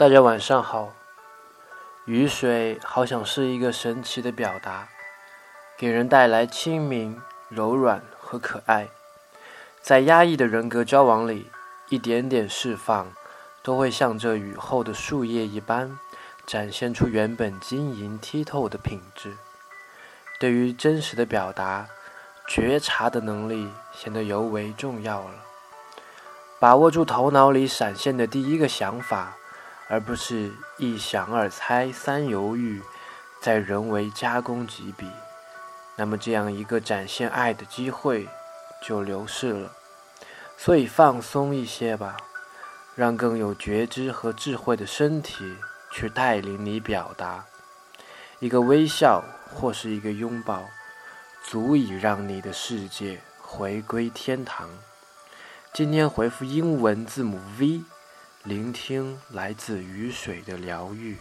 大家晚上好。雨水好像是一个神奇的表达，给人带来清明、柔软和可爱。在压抑的人格交往里，一点点释放，都会像这雨后的树叶一般，展现出原本晶莹剔透的品质。对于真实的表达，觉察的能力显得尤为重要了。把握住头脑里闪现的第一个想法。而不是一想二猜三犹豫，再人为加工几笔，那么这样一个展现爱的机会就流逝了。所以放松一些吧，让更有觉知和智慧的身体去带领你表达。一个微笑或是一个拥抱，足以让你的世界回归天堂。今天回复英文字母 V。聆听来自雨水的疗愈。